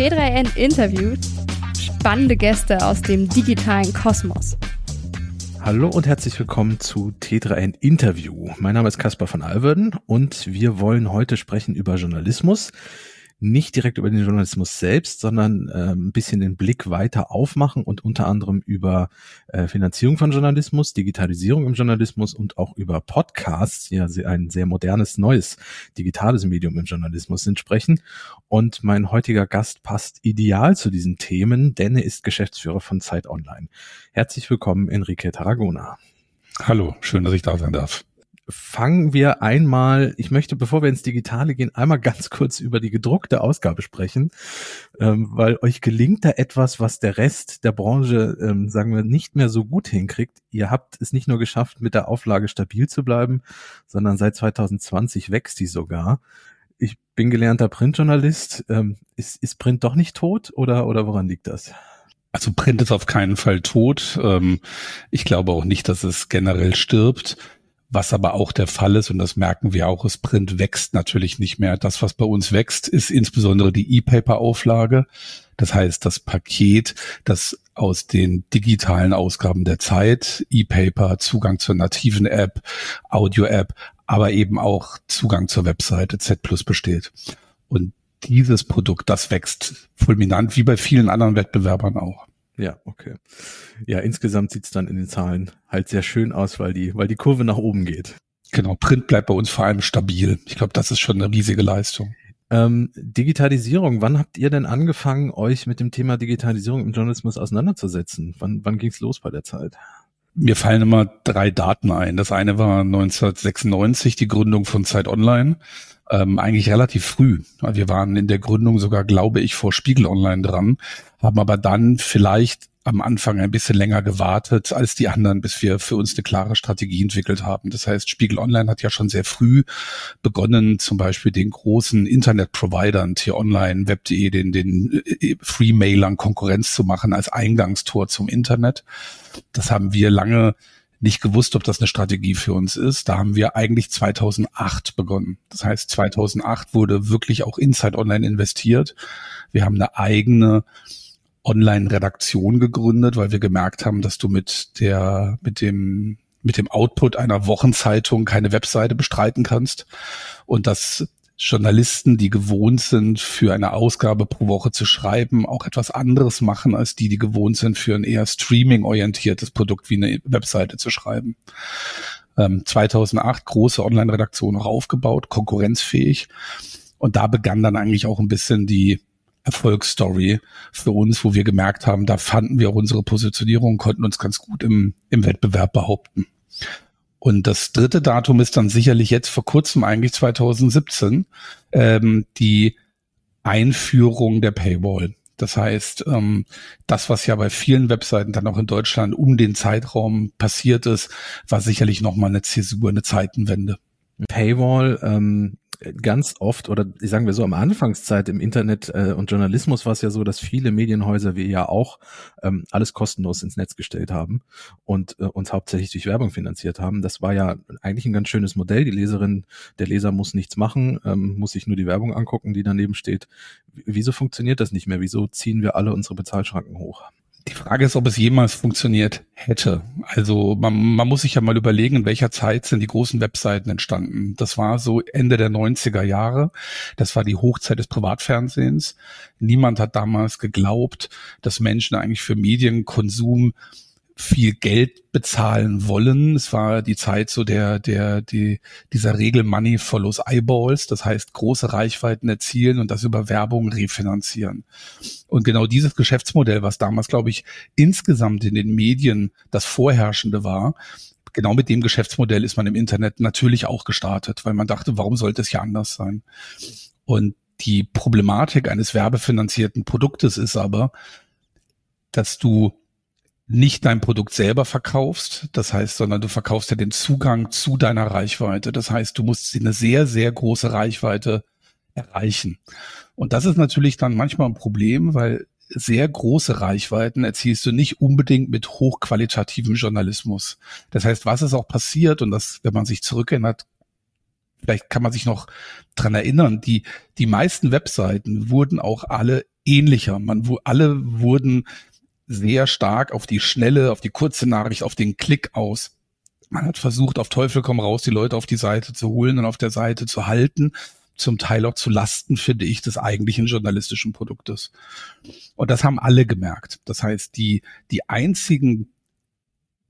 T3N interviewt spannende Gäste aus dem digitalen Kosmos. Hallo und herzlich willkommen zu T3N Interview. Mein Name ist Caspar von Alverden und wir wollen heute sprechen über Journalismus nicht direkt über den Journalismus selbst, sondern äh, ein bisschen den Blick weiter aufmachen und unter anderem über äh, Finanzierung von Journalismus, Digitalisierung im Journalismus und auch über Podcasts, ja ein sehr modernes, neues digitales Medium im Journalismus sind sprechen. Und mein heutiger Gast passt ideal zu diesen Themen, denn er ist Geschäftsführer von Zeit Online. Herzlich willkommen, Enrique Tarragona. Hallo, schön, dass ich da sein darf fangen wir einmal, ich möchte, bevor wir ins Digitale gehen, einmal ganz kurz über die gedruckte Ausgabe sprechen, ähm, weil euch gelingt da etwas, was der Rest der Branche, ähm, sagen wir, nicht mehr so gut hinkriegt. Ihr habt es nicht nur geschafft, mit der Auflage stabil zu bleiben, sondern seit 2020 wächst die sogar. Ich bin gelernter Printjournalist. Ähm, ist, ist Print doch nicht tot oder, oder woran liegt das? Also Print ist auf keinen Fall tot. Ähm, ich glaube auch nicht, dass es generell stirbt. Was aber auch der Fall ist, und das merken wir auch, ist Print wächst natürlich nicht mehr. Das, was bei uns wächst, ist insbesondere die E-Paper-Auflage. Das heißt, das Paket, das aus den digitalen Ausgaben der Zeit, E-Paper, Zugang zur nativen App, Audio-App, aber eben auch Zugang zur Webseite Z Plus besteht. Und dieses Produkt, das wächst fulminant, wie bei vielen anderen Wettbewerbern auch. Ja, okay. Ja, insgesamt sieht's dann in den Zahlen halt sehr schön aus, weil die, weil die Kurve nach oben geht. Genau, Print bleibt bei uns vor allem stabil. Ich glaube, das ist schon eine riesige Leistung. Ähm, Digitalisierung, wann habt ihr denn angefangen, euch mit dem Thema Digitalisierung im Journalismus auseinanderzusetzen? Wann, wann ging's los bei der Zeit? Mir fallen immer drei Daten ein. Das eine war 1996, die Gründung von Zeit Online. Ähm, eigentlich relativ früh. Wir waren in der Gründung sogar, glaube ich, vor Spiegel Online dran, haben aber dann vielleicht am Anfang ein bisschen länger gewartet als die anderen, bis wir für uns eine klare Strategie entwickelt haben. Das heißt, Spiegel Online hat ja schon sehr früh begonnen, zum Beispiel den großen Internet-Providern, T-Online, Web.de, den, den äh, Free-Mailern Konkurrenz zu machen als Eingangstor zum Internet. Das haben wir lange nicht gewusst, ob das eine Strategie für uns ist. Da haben wir eigentlich 2008 begonnen. Das heißt, 2008 wurde wirklich auch Inside Online investiert. Wir haben eine eigene Online-Redaktion gegründet, weil wir gemerkt haben, dass du mit der, mit dem, mit dem Output einer Wochenzeitung keine Webseite bestreiten kannst und dass Journalisten, die gewohnt sind, für eine Ausgabe pro Woche zu schreiben, auch etwas anderes machen als die, die gewohnt sind, für ein eher streaming-orientiertes Produkt wie eine Webseite zu schreiben. Ähm, 2008 große Online-Redaktion noch aufgebaut, konkurrenzfähig. Und da begann dann eigentlich auch ein bisschen die Erfolgsstory für uns, wo wir gemerkt haben, da fanden wir auch unsere Positionierung, konnten uns ganz gut im, im Wettbewerb behaupten. Und das dritte Datum ist dann sicherlich jetzt vor kurzem, eigentlich 2017, ähm, die Einführung der Paywall. Das heißt, ähm, das, was ja bei vielen Webseiten dann auch in Deutschland um den Zeitraum passiert ist, war sicherlich nochmal eine Zäsur, eine Zeitenwende. Paywall, ähm, ganz oft oder sagen wir so am Anfangszeit im Internet äh, und Journalismus war es ja so, dass viele Medienhäuser wie ja auch ähm, alles kostenlos ins Netz gestellt haben und äh, uns hauptsächlich durch Werbung finanziert haben. Das war ja eigentlich ein ganz schönes Modell. Die Leserin, der Leser muss nichts machen, ähm, muss sich nur die Werbung angucken, die daneben steht. Wieso funktioniert das nicht mehr? Wieso ziehen wir alle unsere Bezahlschranken hoch? Die Frage ist, ob es jemals funktioniert hätte. Also man, man muss sich ja mal überlegen, in welcher Zeit sind die großen Webseiten entstanden. Das war so Ende der 90er Jahre. Das war die Hochzeit des Privatfernsehens. Niemand hat damals geglaubt, dass Menschen eigentlich für Medienkonsum viel Geld bezahlen wollen. Es war die Zeit so der, der, die, dieser Regel Money follows Eyeballs. Das heißt, große Reichweiten erzielen und das über Werbung refinanzieren. Und genau dieses Geschäftsmodell, was damals, glaube ich, insgesamt in den Medien das vorherrschende war, genau mit dem Geschäftsmodell ist man im Internet natürlich auch gestartet, weil man dachte, warum sollte es ja anders sein? Und die Problematik eines werbefinanzierten Produktes ist aber, dass du nicht dein Produkt selber verkaufst, das heißt, sondern du verkaufst ja den Zugang zu deiner Reichweite. Das heißt, du musst eine sehr, sehr große Reichweite erreichen. Und das ist natürlich dann manchmal ein Problem, weil sehr große Reichweiten erzielst du nicht unbedingt mit hochqualitativem Journalismus. Das heißt, was ist auch passiert, und das, wenn man sich zurückerinnert, vielleicht kann man sich noch dran erinnern, die, die meisten Webseiten wurden auch alle ähnlicher. Man, wo alle wurden sehr stark auf die schnelle, auf die kurze Nachricht, auf den Klick aus. Man hat versucht, auf Teufel komm raus, die Leute auf die Seite zu holen und auf der Seite zu halten, zum Teil auch zu Lasten, finde ich, des eigentlichen journalistischen Produktes. Und das haben alle gemerkt. Das heißt, die, die einzigen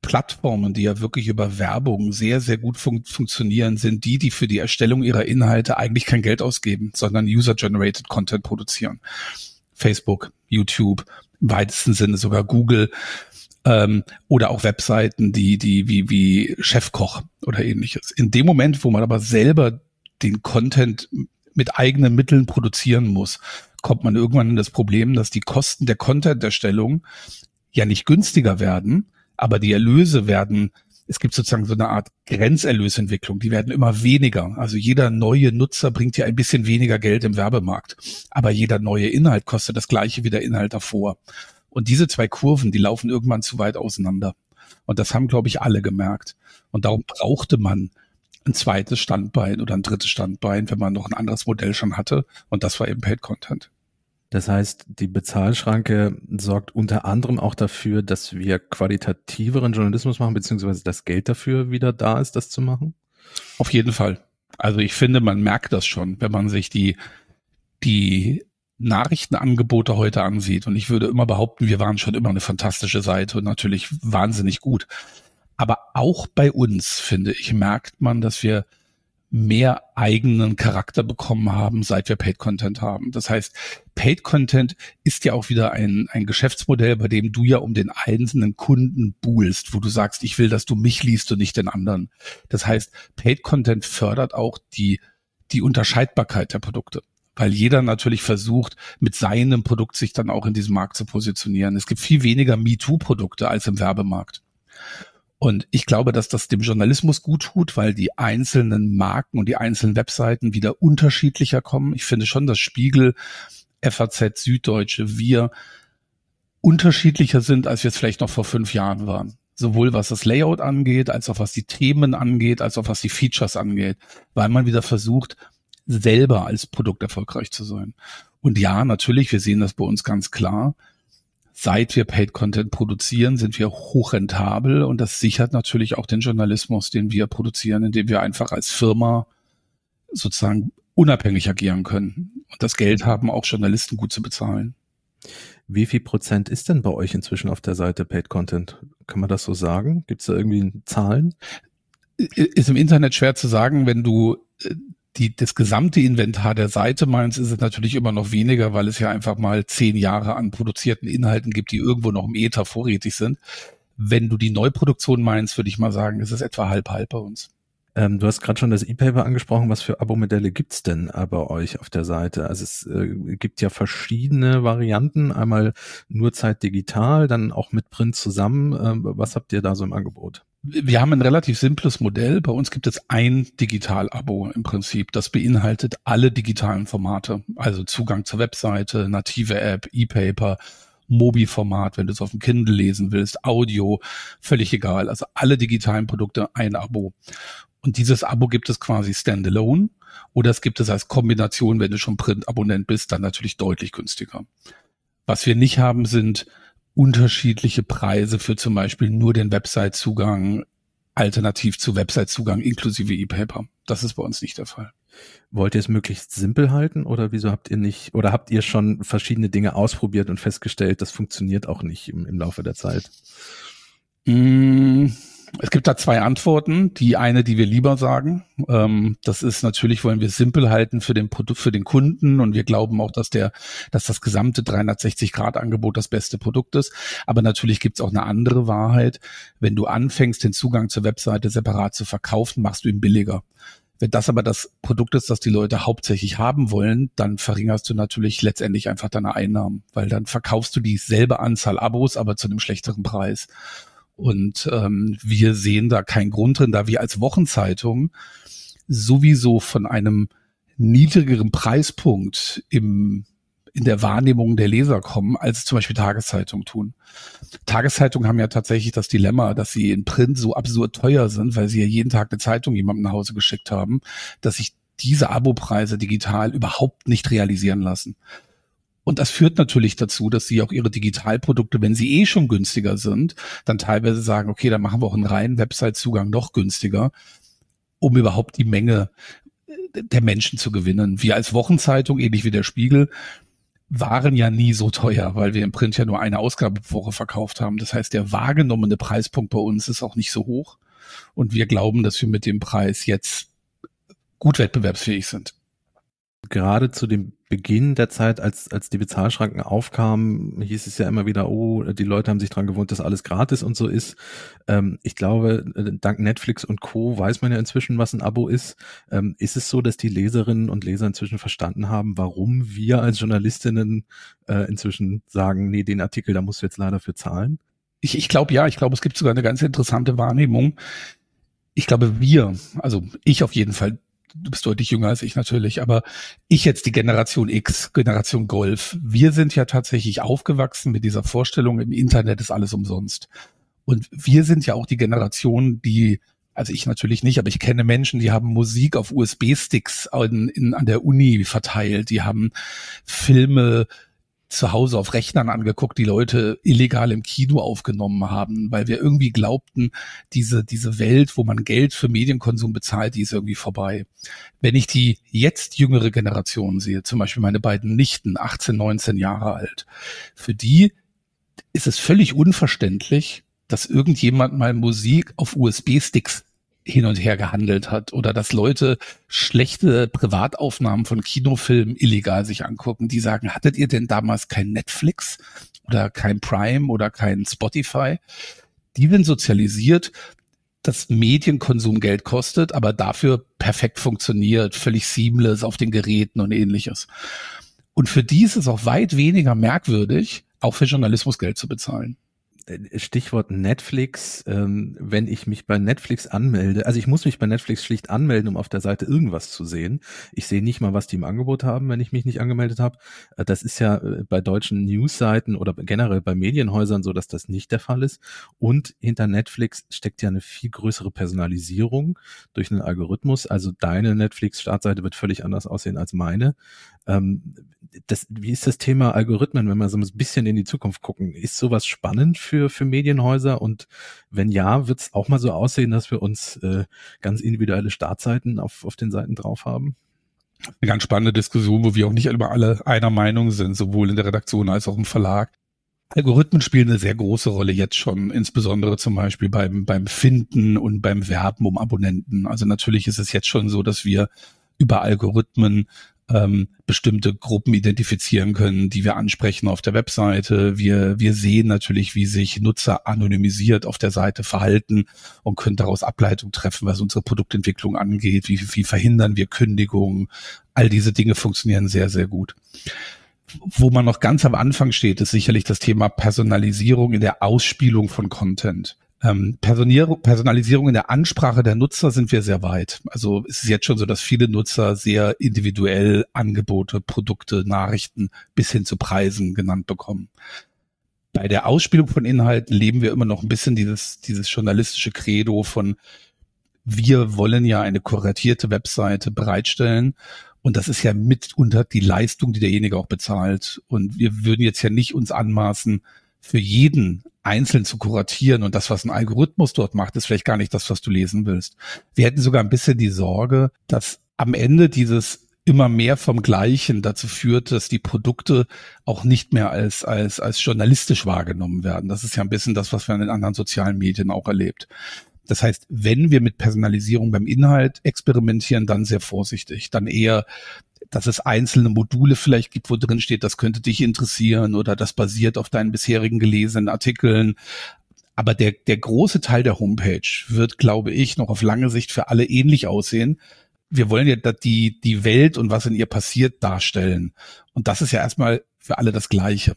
Plattformen, die ja wirklich über Werbung sehr, sehr gut fun funktionieren, sind die, die für die Erstellung ihrer Inhalte eigentlich kein Geld ausgeben, sondern User-Generated Content produzieren. Facebook, YouTube, weitesten Sinne sogar Google ähm, oder auch Webseiten, die, die wie, wie Chefkoch oder ähnliches. In dem Moment, wo man aber selber den Content mit eigenen Mitteln produzieren muss, kommt man irgendwann in das Problem, dass die Kosten der Content-Erstellung ja nicht günstiger werden, aber die Erlöse werden, es gibt sozusagen so eine Art Grenzerlösentwicklung, die werden immer weniger. Also jeder neue Nutzer bringt ja ein bisschen weniger Geld im Werbemarkt, aber jeder neue Inhalt kostet das gleiche wie der Inhalt davor. Und diese zwei Kurven, die laufen irgendwann zu weit auseinander. Und das haben, glaube ich, alle gemerkt. Und darum brauchte man ein zweites Standbein oder ein drittes Standbein, wenn man noch ein anderes Modell schon hatte. Und das war eben Paid Content. Das heißt, die Bezahlschranke sorgt unter anderem auch dafür, dass wir qualitativeren Journalismus machen, beziehungsweise das Geld dafür wieder da ist, das zu machen? Auf jeden Fall. Also ich finde, man merkt das schon, wenn man sich die, die Nachrichtenangebote heute ansieht. Und ich würde immer behaupten, wir waren schon immer eine fantastische Seite und natürlich wahnsinnig gut. Aber auch bei uns, finde ich, merkt man, dass wir mehr eigenen Charakter bekommen haben, seit wir Paid Content haben. Das heißt, Paid Content ist ja auch wieder ein, ein Geschäftsmodell, bei dem du ja um den einzelnen Kunden buhlst, wo du sagst, ich will, dass du mich liest und nicht den anderen. Das heißt, Paid Content fördert auch die, die Unterscheidbarkeit der Produkte weil jeder natürlich versucht, mit seinem Produkt sich dann auch in diesem Markt zu positionieren. Es gibt viel weniger MeToo-Produkte als im Werbemarkt. Und ich glaube, dass das dem Journalismus gut tut, weil die einzelnen Marken und die einzelnen Webseiten wieder unterschiedlicher kommen. Ich finde schon, dass Spiegel, FAZ, Süddeutsche, wir unterschiedlicher sind, als wir es vielleicht noch vor fünf Jahren waren. Sowohl was das Layout angeht, als auch was die Themen angeht, als auch was die Features angeht, weil man wieder versucht, selber als Produkt erfolgreich zu sein. Und ja, natürlich, wir sehen das bei uns ganz klar seit wir Paid Content produzieren, sind wir hochrentabel und das sichert natürlich auch den Journalismus, den wir produzieren, indem wir einfach als Firma sozusagen unabhängig agieren können und das Geld haben, auch Journalisten gut zu bezahlen. Wie viel Prozent ist denn bei euch inzwischen auf der Seite Paid Content? Kann man das so sagen? Gibt es da irgendwie Zahlen? Ist im Internet schwer zu sagen, wenn du äh, die, das gesamte Inventar der Seite meins ist es natürlich immer noch weniger, weil es ja einfach mal zehn Jahre an produzierten Inhalten gibt, die irgendwo noch im Ether vorrätig sind. Wenn du die Neuproduktion meinst, würde ich mal sagen, ist es etwa halb halb bei uns. Ähm, du hast gerade schon das E-Paper angesprochen. Was für Abo-Modelle gibt's denn bei euch auf der Seite? Also es äh, gibt ja verschiedene Varianten. Einmal nur Zeit digital, dann auch mit Print zusammen. Ähm, was habt ihr da so im Angebot? Wir haben ein relativ simples Modell. Bei uns gibt es ein Digital-Abo im Prinzip. Das beinhaltet alle digitalen Formate. Also Zugang zur Webseite, native App, E-Paper, Mobi-Format, wenn du es auf dem Kindle lesen willst, Audio, völlig egal. Also alle digitalen Produkte ein Abo. Und dieses Abo gibt es quasi standalone oder es gibt es als Kombination, wenn du schon Print-Abonnent bist, dann natürlich deutlich günstiger. Was wir nicht haben, sind unterschiedliche Preise für zum Beispiel nur den Website-Zugang, alternativ zu Website-Zugang inklusive E-Paper. Das ist bei uns nicht der Fall. Wollt ihr es möglichst simpel halten oder wieso habt ihr nicht oder habt ihr schon verschiedene Dinge ausprobiert und festgestellt, das funktioniert auch nicht im, im Laufe der Zeit? Mm, es gibt da zwei Antworten. Die eine, die wir lieber sagen, ähm, das ist natürlich, wollen wir simpel halten für den Produkt, für den Kunden und wir glauben auch, dass der, dass das gesamte 360-Grad-Angebot das beste Produkt ist. Aber natürlich gibt es auch eine andere Wahrheit. Wenn du anfängst, den Zugang zur Webseite separat zu verkaufen, machst du ihn billiger. Wenn das aber das Produkt ist, das die Leute hauptsächlich haben wollen, dann verringerst du natürlich letztendlich einfach deine Einnahmen, weil dann verkaufst du dieselbe Anzahl Abos, aber zu einem schlechteren Preis. Und ähm, wir sehen da keinen Grund drin, da wir als Wochenzeitung sowieso von einem niedrigeren Preispunkt im in der Wahrnehmung der Leser kommen, als zum Beispiel Tageszeitungen tun. Tageszeitungen haben ja tatsächlich das Dilemma, dass sie in Print so absurd teuer sind, weil sie ja jeden Tag eine Zeitung jemandem nach Hause geschickt haben, dass sich diese Abopreise digital überhaupt nicht realisieren lassen. Und das führt natürlich dazu, dass sie auch ihre Digitalprodukte, wenn sie eh schon günstiger sind, dann teilweise sagen, okay, dann machen wir auch einen reinen Website-Zugang noch günstiger, um überhaupt die Menge äh, der Menschen zu gewinnen. Wir als Wochenzeitung, ähnlich wie der Spiegel, waren ja nie so teuer, weil wir im Print ja nur eine Ausgabe pro Woche verkauft haben. Das heißt, der wahrgenommene Preispunkt bei uns ist auch nicht so hoch. Und wir glauben, dass wir mit dem Preis jetzt gut wettbewerbsfähig sind gerade zu dem Beginn der Zeit, als, als die Bezahlschranken aufkamen, hieß es ja immer wieder, oh, die Leute haben sich dran gewohnt, dass alles gratis und so ist. Ähm, ich glaube, äh, dank Netflix und Co. weiß man ja inzwischen, was ein Abo ist. Ähm, ist es so, dass die Leserinnen und Leser inzwischen verstanden haben, warum wir als Journalistinnen äh, inzwischen sagen, nee, den Artikel, da musst du jetzt leider für zahlen? Ich, ich glaube ja, ich glaube, es gibt sogar eine ganz interessante Wahrnehmung. Ich glaube, wir, also ich auf jeden Fall, du bist deutlich jünger als ich natürlich, aber ich jetzt die Generation X, Generation Golf, wir sind ja tatsächlich aufgewachsen mit dieser Vorstellung, im Internet ist alles umsonst. Und wir sind ja auch die Generation, die, also ich natürlich nicht, aber ich kenne Menschen, die haben Musik auf USB-Sticks an der Uni verteilt, die haben Filme zu Hause auf Rechnern angeguckt, die Leute illegal im Kino aufgenommen haben, weil wir irgendwie glaubten, diese, diese Welt, wo man Geld für Medienkonsum bezahlt, die ist irgendwie vorbei. Wenn ich die jetzt jüngere Generation sehe, zum Beispiel meine beiden Nichten, 18, 19 Jahre alt, für die ist es völlig unverständlich, dass irgendjemand mal Musik auf USB-Sticks hin und her gehandelt hat oder dass Leute schlechte Privataufnahmen von Kinofilmen illegal sich angucken, die sagen, hattet ihr denn damals kein Netflix oder kein Prime oder kein Spotify? Die werden sozialisiert, dass Medienkonsum Geld kostet, aber dafür perfekt funktioniert, völlig seamless auf den Geräten und ähnliches. Und für die ist es auch weit weniger merkwürdig, auch für Journalismus Geld zu bezahlen. Stichwort Netflix, ähm, wenn ich mich bei Netflix anmelde, also ich muss mich bei Netflix schlicht anmelden, um auf der Seite irgendwas zu sehen. Ich sehe nicht mal, was die im Angebot haben, wenn ich mich nicht angemeldet habe. Äh, das ist ja äh, bei deutschen Newsseiten oder generell bei Medienhäusern so, dass das nicht der Fall ist. Und hinter Netflix steckt ja eine viel größere Personalisierung durch einen Algorithmus. Also deine Netflix-Startseite wird völlig anders aussehen als meine. Ähm, das, wie ist das Thema Algorithmen, wenn wir so ein bisschen in die Zukunft gucken? Ist sowas spannend für, für Medienhäuser? Und wenn ja, wird es auch mal so aussehen, dass wir uns äh, ganz individuelle Startseiten auf, auf den Seiten drauf haben? Eine ganz spannende Diskussion, wo wir auch nicht immer alle einer Meinung sind, sowohl in der Redaktion als auch im Verlag. Algorithmen spielen eine sehr große Rolle jetzt schon, insbesondere zum Beispiel beim, beim Finden und beim Werben um Abonnenten. Also natürlich ist es jetzt schon so, dass wir über Algorithmen ähm, bestimmte Gruppen identifizieren können, die wir ansprechen auf der Webseite. Wir, wir sehen natürlich, wie sich Nutzer anonymisiert auf der Seite verhalten und können daraus Ableitung treffen, was unsere Produktentwicklung angeht. Wie, wie verhindern wir Kündigungen? All diese Dinge funktionieren sehr, sehr gut. Wo man noch ganz am Anfang steht, ist sicherlich das Thema Personalisierung in der Ausspielung von Content. Ähm, Personalisierung in der Ansprache der Nutzer sind wir sehr weit. Also es ist jetzt schon so, dass viele Nutzer sehr individuell Angebote, Produkte, Nachrichten bis hin zu Preisen genannt bekommen. Bei der Ausspielung von Inhalten leben wir immer noch ein bisschen dieses, dieses journalistische Credo von wir wollen ja eine kuratierte Webseite bereitstellen und das ist ja mitunter die Leistung, die derjenige auch bezahlt. Und wir würden jetzt ja nicht uns anmaßen, für jeden einzeln zu kuratieren und das, was ein Algorithmus dort macht, ist vielleicht gar nicht das, was du lesen willst. Wir hätten sogar ein bisschen die Sorge, dass am Ende dieses immer mehr vom Gleichen dazu führt, dass die Produkte auch nicht mehr als, als, als journalistisch wahrgenommen werden. Das ist ja ein bisschen das, was wir in den anderen sozialen Medien auch erlebt. Das heißt, wenn wir mit Personalisierung beim Inhalt experimentieren, dann sehr vorsichtig. Dann eher dass es einzelne Module vielleicht gibt, wo drin steht, das könnte dich interessieren oder das basiert auf deinen bisherigen gelesenen Artikeln. Aber der, der große Teil der Homepage wird, glaube ich, noch auf lange Sicht für alle ähnlich aussehen. Wir wollen ja die, die Welt und was in ihr passiert darstellen. Und das ist ja erstmal für alle das Gleiche.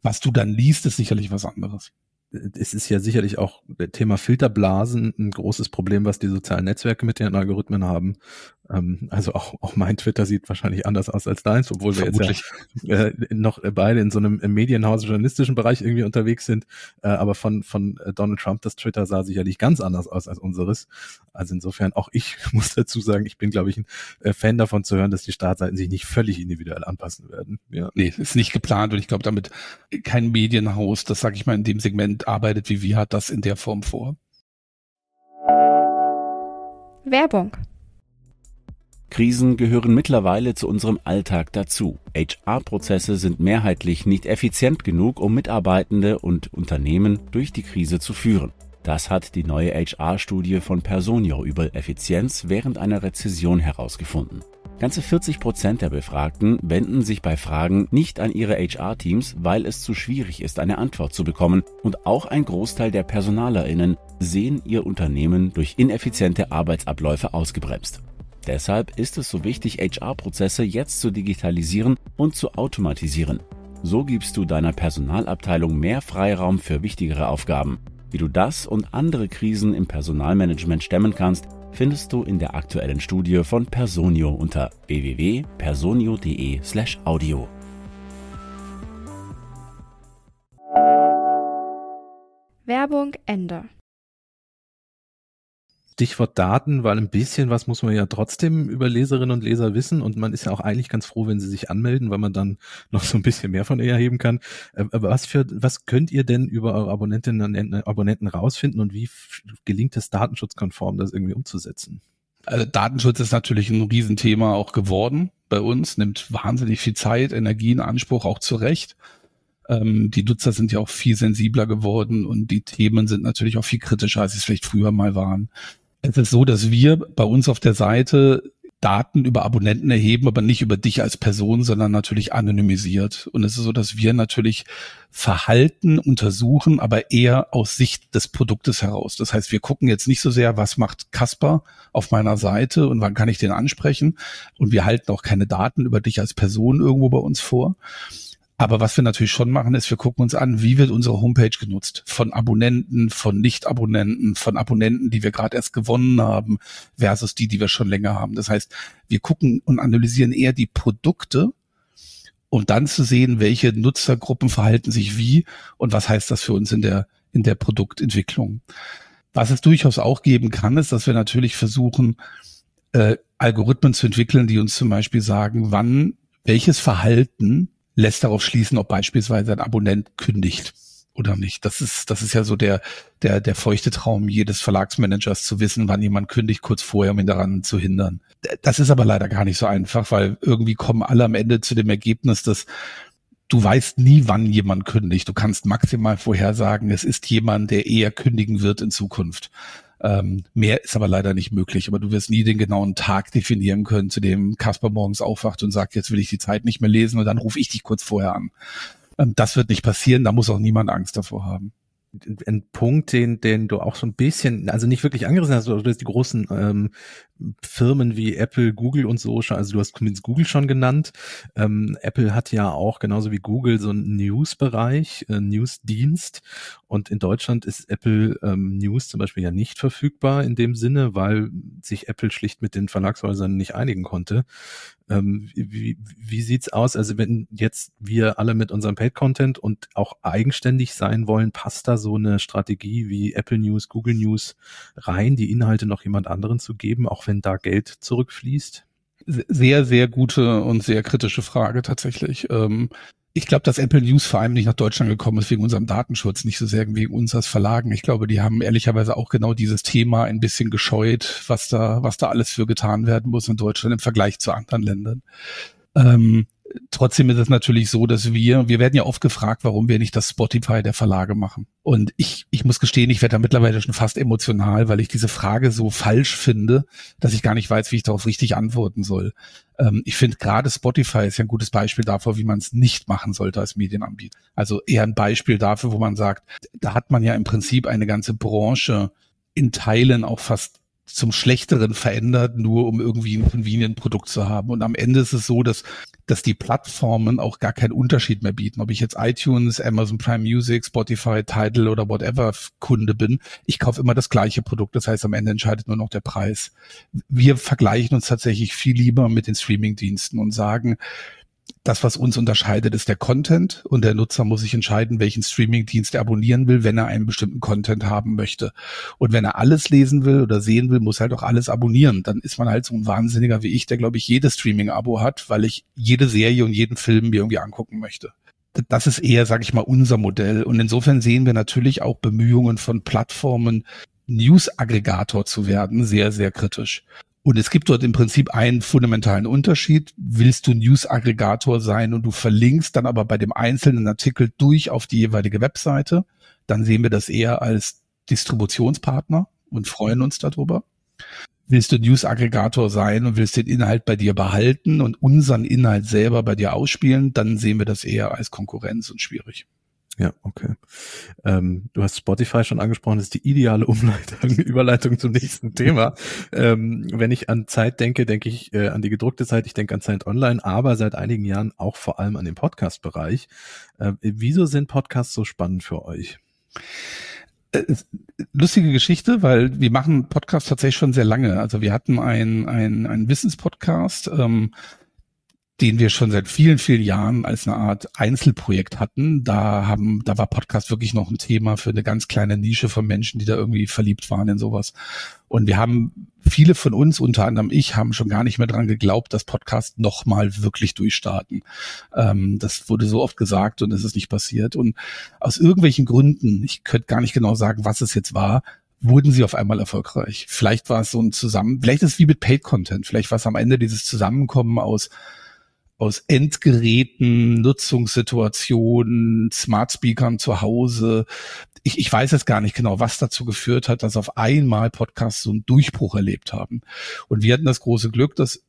Was du dann liest, ist sicherlich was anderes es ist ja sicherlich auch der Thema Filterblasen ein großes Problem, was die sozialen Netzwerke mit ihren Algorithmen haben. Ähm, also auch, auch mein Twitter sieht wahrscheinlich anders aus als deins, obwohl wir jetzt ja, äh, noch beide in so einem Medienhaus journalistischen Bereich irgendwie unterwegs sind. Äh, aber von, von Donald Trump, das Twitter sah sicherlich ganz anders aus als unseres. Also insofern auch ich muss dazu sagen, ich bin, glaube ich, ein äh, Fan davon zu hören, dass die Startseiten sich nicht völlig individuell anpassen werden. Ja. Nee, ist nicht geplant und ich glaube, damit kein Medienhaus, das sage ich mal in dem Segment arbeitet wie wir, hat das in der Form vor. Werbung Krisen gehören mittlerweile zu unserem Alltag dazu. HR-Prozesse sind mehrheitlich nicht effizient genug, um Mitarbeitende und Unternehmen durch die Krise zu führen. Das hat die neue HR-Studie von Personio über Effizienz während einer Rezession herausgefunden. Ganze 40 Prozent der Befragten wenden sich bei Fragen nicht an ihre HR-Teams, weil es zu schwierig ist, eine Antwort zu bekommen. Und auch ein Großteil der PersonalerInnen sehen ihr Unternehmen durch ineffiziente Arbeitsabläufe ausgebremst. Deshalb ist es so wichtig, HR-Prozesse jetzt zu digitalisieren und zu automatisieren. So gibst du deiner Personalabteilung mehr Freiraum für wichtigere Aufgaben. Wie du das und andere Krisen im Personalmanagement stemmen kannst, findest du in der aktuellen Studie von Personio unter www.personio.de/audio. Werbung Ende. Stichwort Daten, weil ein bisschen was muss man ja trotzdem über Leserinnen und Leser wissen und man ist ja auch eigentlich ganz froh, wenn sie sich anmelden, weil man dann noch so ein bisschen mehr von ihr erheben kann. Äh, aber was für, was könnt ihr denn über eure Abonnentinnen und Abonnenten rausfinden und wie gelingt es datenschutzkonform, das irgendwie umzusetzen? Also Datenschutz ist natürlich ein Riesenthema auch geworden bei uns, nimmt wahnsinnig viel Zeit, Energie in Anspruch, auch zu Recht. Ähm, die Nutzer sind ja auch viel sensibler geworden und die Themen sind natürlich auch viel kritischer, als sie es vielleicht früher mal waren. Es ist so, dass wir bei uns auf der Seite Daten über Abonnenten erheben, aber nicht über dich als Person, sondern natürlich anonymisiert. Und es ist so, dass wir natürlich Verhalten untersuchen, aber eher aus Sicht des Produktes heraus. Das heißt, wir gucken jetzt nicht so sehr, was macht Kasper auf meiner Seite und wann kann ich den ansprechen. Und wir halten auch keine Daten über dich als Person irgendwo bei uns vor, aber was wir natürlich schon machen, ist, wir gucken uns an, wie wird unsere Homepage genutzt? Von Abonnenten, von Nicht-Abonnenten, von Abonnenten, die wir gerade erst gewonnen haben, versus die, die wir schon länger haben. Das heißt, wir gucken und analysieren eher die Produkte, um dann zu sehen, welche Nutzergruppen verhalten sich wie und was heißt das für uns in der, in der Produktentwicklung. Was es durchaus auch geben kann, ist, dass wir natürlich versuchen, äh, Algorithmen zu entwickeln, die uns zum Beispiel sagen, wann welches Verhalten lässt darauf schließen, ob beispielsweise ein Abonnent kündigt oder nicht. Das ist, das ist ja so der, der, der feuchte Traum jedes Verlagsmanagers zu wissen, wann jemand kündigt, kurz vorher, um ihn daran zu hindern. Das ist aber leider gar nicht so einfach, weil irgendwie kommen alle am Ende zu dem Ergebnis, dass du weißt nie, wann jemand kündigt. Du kannst maximal vorhersagen, es ist jemand, der eher kündigen wird in Zukunft. Ähm, mehr ist aber leider nicht möglich. Aber du wirst nie den genauen Tag definieren können, zu dem Kasper morgens aufwacht und sagt, jetzt will ich die Zeit nicht mehr lesen und dann rufe ich dich kurz vorher an. Ähm, das wird nicht passieren, da muss auch niemand Angst davor haben ein Punkt, den, den du auch so ein bisschen, also nicht wirklich angerissen hast, du hast die großen ähm, Firmen wie Apple, Google und so also du hast zumindest Google schon genannt. Ähm, Apple hat ja auch genauso wie Google so einen News-Bereich, äh, News-Dienst und in Deutschland ist Apple ähm, News zum Beispiel ja nicht verfügbar in dem Sinne, weil sich Apple schlicht mit den Verlagshäusern nicht einigen konnte. Ähm, wie, wie sieht's aus? Also wenn jetzt wir alle mit unserem Paid-Content und auch eigenständig sein wollen, passt da so eine Strategie wie Apple News, Google News rein, die Inhalte noch jemand anderen zu geben, auch wenn da Geld zurückfließt? Sehr, sehr gute und sehr kritische Frage tatsächlich. Ähm, ich glaube, dass Apple News vor allem nicht nach Deutschland gekommen ist wegen unserem Datenschutz, nicht so sehr wegen uns als Verlagen. Ich glaube, die haben ehrlicherweise auch genau dieses Thema ein bisschen gescheut, was da, was da alles für getan werden muss in Deutschland im Vergleich zu anderen Ländern. Ähm, trotzdem ist es natürlich so, dass wir, wir werden ja oft gefragt, warum wir nicht das Spotify der Verlage machen. Und ich, ich muss gestehen, ich werde da mittlerweile schon fast emotional, weil ich diese Frage so falsch finde, dass ich gar nicht weiß, wie ich darauf richtig antworten soll. Ähm, ich finde gerade Spotify ist ja ein gutes Beispiel dafür, wie man es nicht machen sollte als Medienanbieter. Also eher ein Beispiel dafür, wo man sagt, da hat man ja im Prinzip eine ganze Branche in Teilen auch fast zum Schlechteren verändert, nur um irgendwie ein Convenient-Produkt zu haben. Und am Ende ist es so, dass, dass die Plattformen auch gar keinen Unterschied mehr bieten. Ob ich jetzt iTunes, Amazon Prime Music, Spotify, Tidal oder whatever Kunde bin, ich kaufe immer das gleiche Produkt. Das heißt, am Ende entscheidet nur noch der Preis. Wir vergleichen uns tatsächlich viel lieber mit den Streaming-Diensten und sagen, das, was uns unterscheidet, ist der Content und der Nutzer muss sich entscheiden, welchen Streaming-Dienst er abonnieren will, wenn er einen bestimmten Content haben möchte. Und wenn er alles lesen will oder sehen will, muss er halt auch alles abonnieren. Dann ist man halt so ein Wahnsinniger wie ich, der, glaube ich, jedes Streaming-Abo hat, weil ich jede Serie und jeden Film mir irgendwie angucken möchte. Das ist eher, sage ich mal, unser Modell. Und insofern sehen wir natürlich auch Bemühungen von Plattformen, News-Aggregator zu werden, sehr, sehr kritisch. Und es gibt dort im Prinzip einen fundamentalen Unterschied. Willst du News-Aggregator sein und du verlinkst dann aber bei dem einzelnen Artikel durch auf die jeweilige Webseite, dann sehen wir das eher als Distributionspartner und freuen uns darüber. Willst du News-Aggregator sein und willst den Inhalt bei dir behalten und unseren Inhalt selber bei dir ausspielen, dann sehen wir das eher als Konkurrenz und schwierig. Ja, okay. Ähm, du hast Spotify schon angesprochen, das ist die ideale Umleitung, Überleitung zum nächsten Thema. ähm, wenn ich an Zeit denke, denke ich äh, an die gedruckte Zeit, ich denke an Zeit Online, aber seit einigen Jahren auch vor allem an den Podcast-Bereich. Äh, wieso sind Podcasts so spannend für euch? Äh, lustige Geschichte, weil wir machen Podcasts tatsächlich schon sehr lange. Also wir hatten einen ein Wissenspodcast, ähm, den wir schon seit vielen, vielen Jahren als eine Art Einzelprojekt hatten. Da haben, da war Podcast wirklich noch ein Thema für eine ganz kleine Nische von Menschen, die da irgendwie verliebt waren in sowas. Und wir haben, viele von uns, unter anderem ich, haben schon gar nicht mehr dran geglaubt, dass Podcast nochmal wirklich durchstarten. Ähm, das wurde so oft gesagt und es ist nicht passiert. Und aus irgendwelchen Gründen, ich könnte gar nicht genau sagen, was es jetzt war, wurden sie auf einmal erfolgreich. Vielleicht war es so ein Zusammen, vielleicht ist es wie mit Paid Content, vielleicht war es am Ende dieses Zusammenkommen aus aus Endgeräten, Nutzungssituationen, Smart Speakern zu Hause. Ich, ich weiß jetzt gar nicht genau, was dazu geführt hat, dass auf einmal Podcasts so einen Durchbruch erlebt haben. Und wir hatten das große Glück, dass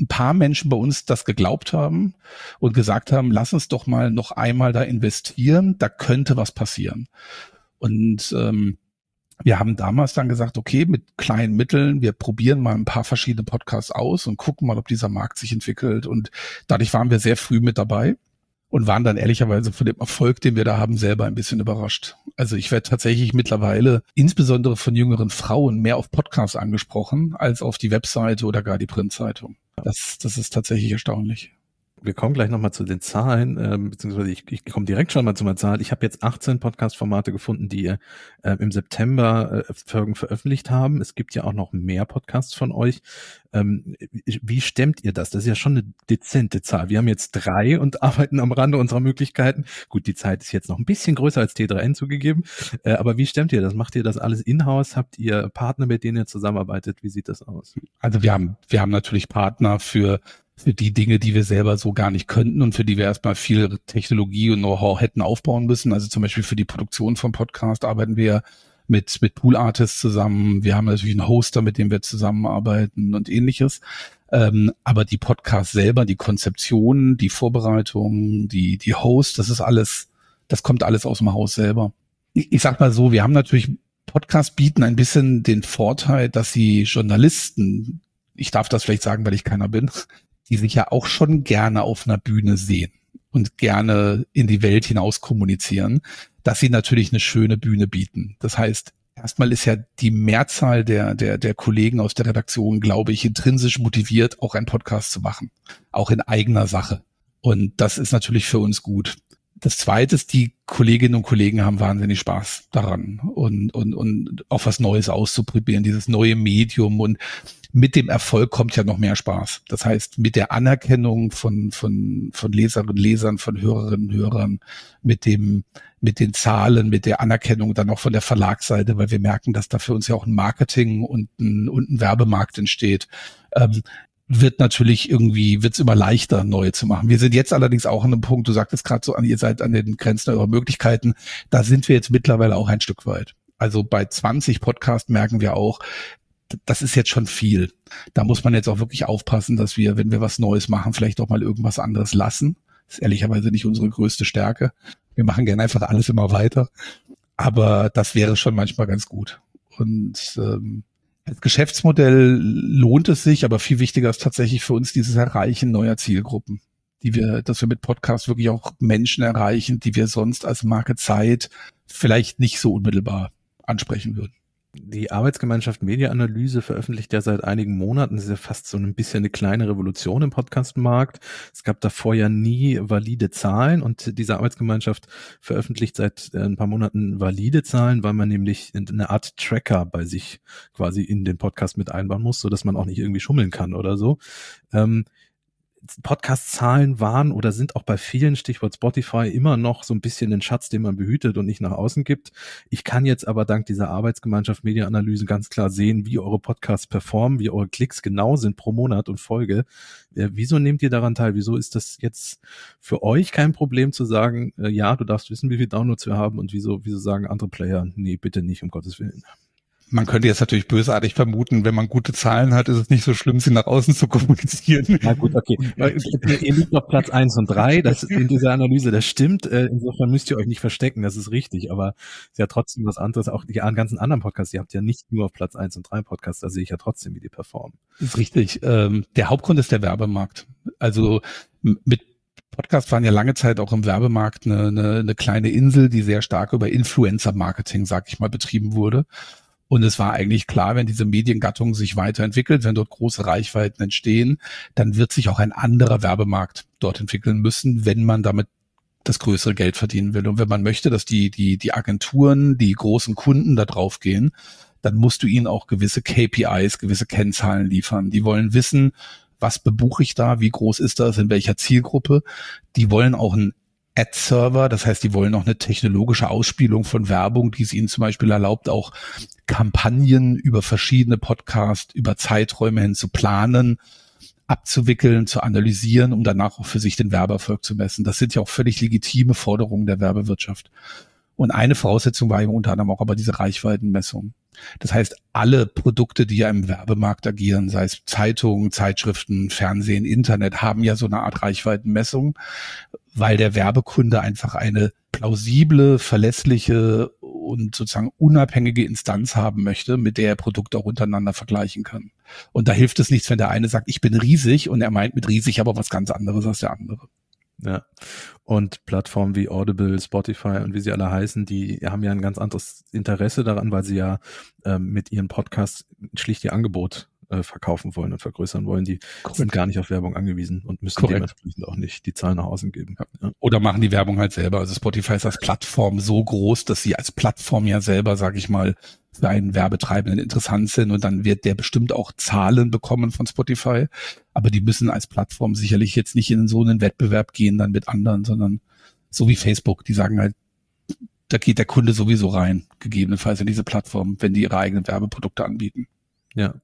ein paar Menschen bei uns das geglaubt haben und gesagt haben, lass uns doch mal noch einmal da investieren, da könnte was passieren. Und ähm, wir haben damals dann gesagt, okay, mit kleinen Mitteln, wir probieren mal ein paar verschiedene Podcasts aus und gucken mal, ob dieser Markt sich entwickelt. Und dadurch waren wir sehr früh mit dabei und waren dann ehrlicherweise von dem Erfolg, den wir da haben, selber ein bisschen überrascht. Also ich werde tatsächlich mittlerweile insbesondere von jüngeren Frauen mehr auf Podcasts angesprochen als auf die Webseite oder gar die Printzeitung. Das, das ist tatsächlich erstaunlich wir kommen gleich nochmal zu den Zahlen, äh, beziehungsweise ich, ich komme direkt schon mal zu meiner Zahl. Ich habe jetzt 18 Podcast-Formate gefunden, die äh, im September äh, Folgen veröffentlicht haben. Es gibt ja auch noch mehr Podcasts von euch. Ähm, wie stemmt ihr das? Das ist ja schon eine dezente Zahl. Wir haben jetzt drei und arbeiten am Rande unserer Möglichkeiten. Gut, die Zeit ist jetzt noch ein bisschen größer als T3N zugegeben. Äh, aber wie stemmt ihr das? Macht ihr das alles in-house? Habt ihr Partner, mit denen ihr zusammenarbeitet? Wie sieht das aus? Also wir haben, wir haben natürlich Partner für für die Dinge, die wir selber so gar nicht könnten und für die wir erstmal viel Technologie und Know-how hätten aufbauen müssen. Also zum Beispiel für die Produktion von Podcast arbeiten wir mit, mit Pool Artists zusammen. Wir haben natürlich einen Hoster, mit dem wir zusammenarbeiten und ähnliches. Ähm, aber die Podcasts selber, die Konzeption, die Vorbereitung, die, die Host, das ist alles, das kommt alles aus dem Haus selber. Ich, ich sag mal so, wir haben natürlich Podcasts bieten ein bisschen den Vorteil, dass sie Journalisten, ich darf das vielleicht sagen, weil ich keiner bin, die sich ja auch schon gerne auf einer Bühne sehen und gerne in die Welt hinaus kommunizieren, dass sie natürlich eine schöne Bühne bieten. Das heißt, erstmal ist ja die Mehrzahl der, der, der Kollegen aus der Redaktion, glaube ich, intrinsisch motiviert, auch einen Podcast zu machen, auch in eigener Sache. Und das ist natürlich für uns gut. Das zweite ist, die Kolleginnen und Kollegen haben wahnsinnig Spaß daran und, und, und auf was Neues auszuprobieren, dieses neue Medium und mit dem Erfolg kommt ja noch mehr Spaß. Das heißt, mit der Anerkennung von, von, von Leserinnen Lesern, von Hörerinnen Hörern, mit dem, mit den Zahlen, mit der Anerkennung dann auch von der Verlagsseite, weil wir merken, dass da für uns ja auch ein Marketing und ein, und ein Werbemarkt entsteht. Ähm, wird natürlich irgendwie, wird es immer leichter, neue zu machen. Wir sind jetzt allerdings auch an einem Punkt, du sagtest gerade so, ihr seid an den Grenzen eurer Möglichkeiten, da sind wir jetzt mittlerweile auch ein Stück weit. Also bei 20 Podcasts merken wir auch, das ist jetzt schon viel. Da muss man jetzt auch wirklich aufpassen, dass wir, wenn wir was Neues machen, vielleicht auch mal irgendwas anderes lassen. Das ist ehrlicherweise nicht unsere größte Stärke. Wir machen gerne einfach alles immer weiter. Aber das wäre schon manchmal ganz gut. Und ähm, Als Geschäftsmodell lohnt es sich, aber viel wichtiger ist tatsächlich für uns dieses Erreichen neuer Zielgruppen, die wir, dass wir mit Podcasts wirklich auch Menschen erreichen, die wir sonst als Marke Zeit vielleicht nicht so unmittelbar ansprechen würden. Die Arbeitsgemeinschaft Mediaanalyse veröffentlicht ja seit einigen Monaten, das ist ja fast so ein bisschen eine kleine Revolution im Podcastmarkt. Es gab davor ja nie valide Zahlen und diese Arbeitsgemeinschaft veröffentlicht seit äh, ein paar Monaten valide Zahlen, weil man nämlich eine Art Tracker bei sich quasi in den Podcast mit einbauen muss, so dass man auch nicht irgendwie schummeln kann oder so. Ähm, Podcast-Zahlen waren oder sind auch bei vielen, Stichwort Spotify, immer noch so ein bisschen den Schatz, den man behütet und nicht nach außen gibt. Ich kann jetzt aber dank dieser Arbeitsgemeinschaft Mediaanalysen ganz klar sehen, wie eure Podcasts performen, wie eure Klicks genau sind pro Monat und Folge. Äh, wieso nehmt ihr daran teil? Wieso ist das jetzt für euch kein Problem zu sagen, äh, ja, du darfst wissen, wie viel Downloads wir haben und wieso, wieso sagen andere Player, nee, bitte nicht, um Gottes Willen? Man könnte jetzt natürlich bösartig vermuten, wenn man gute Zahlen hat, ist es nicht so schlimm, sie nach außen zu kommunizieren. Na gut, okay. ihr liegt auf Platz eins und drei, das in dieser Analyse, das stimmt. Äh, insofern müsst ihr euch nicht verstecken, das ist richtig. Aber ist ja trotzdem was anderes. Auch die ganzen anderen Podcasts, ihr habt ja nicht nur auf Platz eins und drei Podcasts, da sehe ich ja trotzdem, wie die performen. Das ist richtig. Ähm, der Hauptgrund ist der Werbemarkt. Also mit Podcasts waren ja lange Zeit auch im Werbemarkt eine, eine, eine kleine Insel, die sehr stark über Influencer-Marketing, sag ich mal, betrieben wurde. Und es war eigentlich klar, wenn diese Mediengattung sich weiterentwickelt, wenn dort große Reichweiten entstehen, dann wird sich auch ein anderer Werbemarkt dort entwickeln müssen, wenn man damit das größere Geld verdienen will. Und wenn man möchte, dass die, die, die Agenturen, die großen Kunden da drauf gehen, dann musst du ihnen auch gewisse KPIs, gewisse Kennzahlen liefern. Die wollen wissen, was bebuche ich da, wie groß ist das, in welcher Zielgruppe. Die wollen auch ein Ad-Server. Das heißt, die wollen noch eine technologische Ausspielung von Werbung, die es ihnen zum Beispiel erlaubt, auch Kampagnen über verschiedene Podcasts, über Zeiträume hin zu planen, abzuwickeln, zu analysieren, um danach auch für sich den Werbeerfolg zu messen. Das sind ja auch völlig legitime Forderungen der Werbewirtschaft. Und eine Voraussetzung war eben unter anderem auch aber diese Reichweitenmessung. Das heißt, alle Produkte, die ja im Werbemarkt agieren, sei es Zeitungen, Zeitschriften, Fernsehen, Internet, haben ja so eine Art Reichweitenmessung, weil der Werbekunde einfach eine plausible, verlässliche und sozusagen unabhängige Instanz haben möchte, mit der er Produkte auch untereinander vergleichen kann. Und da hilft es nichts, wenn der eine sagt, ich bin riesig und er meint mit riesig aber was ganz anderes als der andere. Ja. Und Plattformen wie Audible, Spotify und wie sie alle heißen, die haben ja ein ganz anderes Interesse daran, weil sie ja ähm, mit ihren Podcasts schlicht ihr Angebot äh, verkaufen wollen und vergrößern wollen, die Korrekt. sind gar nicht auf Werbung angewiesen und müssen Korrekt. dementsprechend auch nicht die Zahlen nach außen geben. Ja. Oder machen die Werbung halt selber. Also Spotify ist als Plattform so groß, dass sie als Plattform ja selber, sage ich mal, für einen Werbetreibenden interessant sind und dann wird der bestimmt auch Zahlen bekommen von Spotify. Aber die müssen als Plattform sicherlich jetzt nicht in so einen Wettbewerb gehen dann mit anderen, sondern so wie Facebook, die sagen halt, da geht der Kunde sowieso rein, gegebenenfalls in diese Plattform, wenn die ihre eigenen Werbeprodukte anbieten. Ja,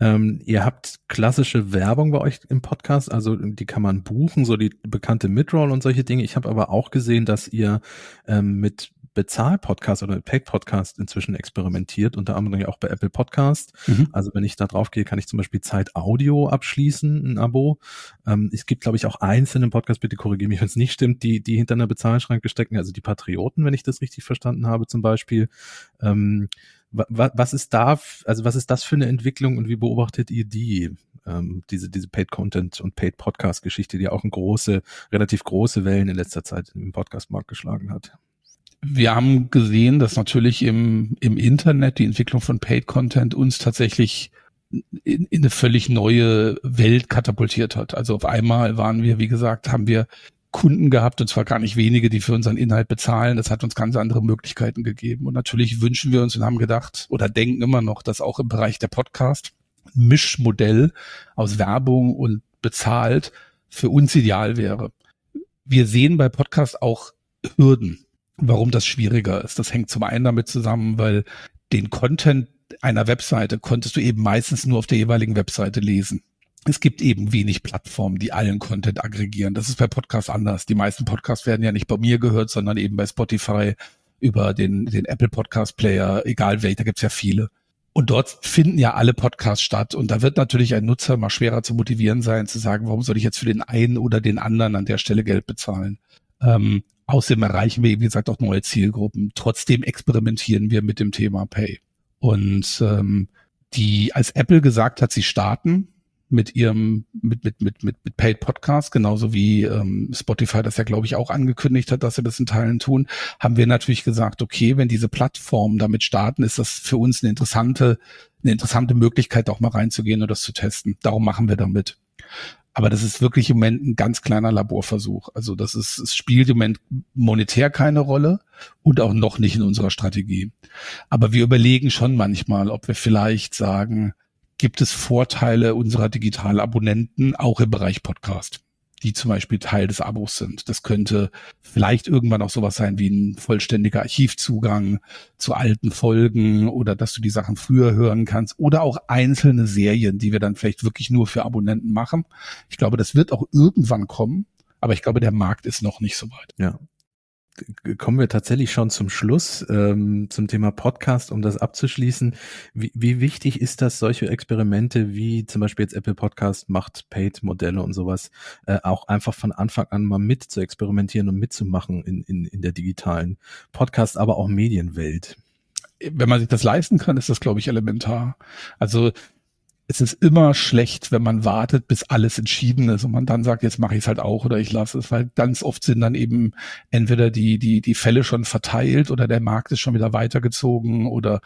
ähm, ihr habt klassische Werbung bei euch im Podcast, also die kann man buchen, so die bekannte Midroll und solche Dinge. Ich habe aber auch gesehen, dass ihr ähm, mit Bezahl-Podcast oder Paid-Podcast inzwischen experimentiert, unter anderem ja auch bei Apple Podcast. Mhm. Also wenn ich da drauf gehe, kann ich zum Beispiel Zeit Audio abschließen, ein Abo. Ähm, es gibt, glaube ich, auch einzelne Podcasts, bitte korrigiere mich, wenn es nicht stimmt, die, die hinter einer Bezahlschranke stecken, also die Patrioten, wenn ich das richtig verstanden habe, zum Beispiel. Ähm, was ist da, also was ist das für eine Entwicklung und wie beobachtet ihr die? Ähm, diese, diese Paid Content und Paid Podcast Geschichte, die auch eine große, relativ große Wellen in letzter Zeit im Podcast-Markt geschlagen hat. Wir haben gesehen, dass natürlich im, im Internet die Entwicklung von Paid Content uns tatsächlich in, in eine völlig neue Welt katapultiert hat. Also auf einmal waren wir, wie gesagt, haben wir Kunden gehabt, und zwar gar nicht wenige, die für unseren Inhalt bezahlen. Das hat uns ganz andere Möglichkeiten gegeben. Und natürlich wünschen wir uns und haben gedacht oder denken immer noch, dass auch im Bereich der Podcast ein Mischmodell aus Werbung und bezahlt für uns ideal wäre. Wir sehen bei Podcast auch Hürden, warum das schwieriger ist. Das hängt zum einen damit zusammen, weil den Content einer Webseite konntest du eben meistens nur auf der jeweiligen Webseite lesen es gibt eben wenig Plattformen, die allen Content aggregieren. Das ist bei Podcasts anders. Die meisten Podcasts werden ja nicht bei mir gehört, sondern eben bei Spotify über den, den Apple Podcast Player, egal welcher, da gibt's ja viele. Und dort finden ja alle Podcasts statt. Und da wird natürlich ein Nutzer mal schwerer zu motivieren sein, zu sagen, warum soll ich jetzt für den einen oder den anderen an der Stelle Geld bezahlen? Ähm, außerdem erreichen wir, wie gesagt, auch neue Zielgruppen. Trotzdem experimentieren wir mit dem Thema Pay. Und ähm, die als Apple gesagt hat, sie starten mit ihrem mit mit mit mit, mit Paid Podcast genauso wie ähm, Spotify das ja glaube ich auch angekündigt hat, dass sie das in Teilen tun, haben wir natürlich gesagt, okay, wenn diese Plattformen damit starten, ist das für uns eine interessante eine interessante Möglichkeit auch mal reinzugehen und das zu testen. Darum machen wir damit. Aber das ist wirklich im Moment ein ganz kleiner Laborversuch. Also das ist, es spielt im Moment monetär keine Rolle und auch noch nicht in unserer Strategie. Aber wir überlegen schon manchmal, ob wir vielleicht sagen, gibt es Vorteile unserer Digitalabonnenten auch im Bereich Podcast, die zum Beispiel Teil des Abos sind. Das könnte vielleicht irgendwann auch sowas sein wie ein vollständiger Archivzugang zu alten Folgen oder dass du die Sachen früher hören kannst oder auch einzelne Serien, die wir dann vielleicht wirklich nur für Abonnenten machen. Ich glaube, das wird auch irgendwann kommen. Aber ich glaube, der Markt ist noch nicht so weit. Ja, kommen wir tatsächlich schon zum Schluss, ähm, zum Thema Podcast, um das abzuschließen. Wie, wie wichtig ist das, solche Experimente wie zum Beispiel jetzt Apple Podcast macht, Paid-Modelle und sowas, äh, auch einfach von Anfang an mal mit zu experimentieren und mitzumachen in, in, in der digitalen Podcast, aber auch Medienwelt? Wenn man sich das leisten kann, ist das, glaube ich, elementar. Also es ist immer schlecht, wenn man wartet, bis alles entschieden ist und man dann sagt, jetzt mache ich es halt auch oder ich lasse es, weil ganz oft sind dann eben entweder die, die, die Fälle schon verteilt oder der Markt ist schon wieder weitergezogen oder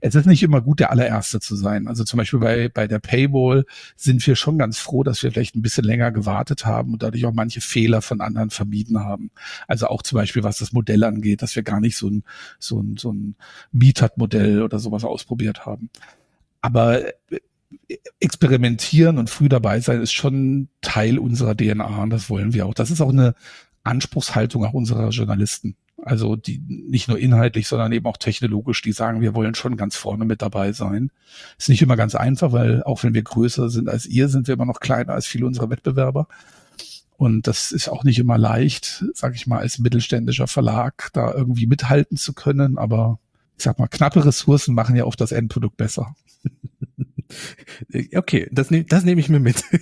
es ist nicht immer gut, der allererste zu sein. Also zum Beispiel bei, bei der Paywall sind wir schon ganz froh, dass wir vielleicht ein bisschen länger gewartet haben und dadurch auch manche Fehler von anderen vermieden haben. Also auch zum Beispiel, was das Modell angeht, dass wir gar nicht so ein, so ein, so ein Meetup-Modell oder sowas ausprobiert haben. Aber experimentieren und früh dabei sein ist schon Teil unserer DNA und das wollen wir auch. Das ist auch eine Anspruchshaltung auch unserer Journalisten. Also die nicht nur inhaltlich, sondern eben auch technologisch, die sagen, wir wollen schon ganz vorne mit dabei sein. Ist nicht immer ganz einfach, weil auch wenn wir größer sind als ihr, sind wir immer noch kleiner als viele unserer Wettbewerber. Und das ist auch nicht immer leicht, sage ich mal, als mittelständischer Verlag da irgendwie mithalten zu können. Aber ich sag mal, knappe Ressourcen machen ja oft das Endprodukt besser. Okay, das, nehm, das nehme ich mir mit.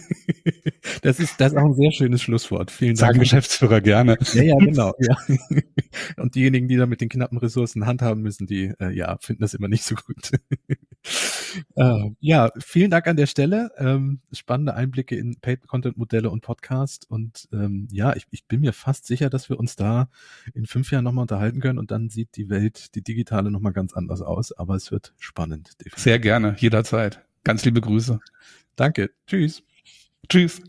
Das ist, das ist auch ein sehr schönes Schlusswort. Vielen Dank. Sagen Geschäftsführer gerne. Ja, ja, genau. Ja. Und diejenigen, die da mit den knappen Ressourcen handhaben müssen, die äh, ja finden das immer nicht so gut. äh, ja, vielen Dank an der Stelle. Ähm, spannende Einblicke in Paid-Content-Modelle und Podcast. Und ähm, ja, ich, ich bin mir fast sicher, dass wir uns da in fünf Jahren nochmal unterhalten können und dann sieht die Welt, die digitale, nochmal ganz anders aus. Aber es wird spannend. Definitiv. Sehr gerne, jederzeit. Ganz liebe Grüße. Danke. Tschüss. Tschüss.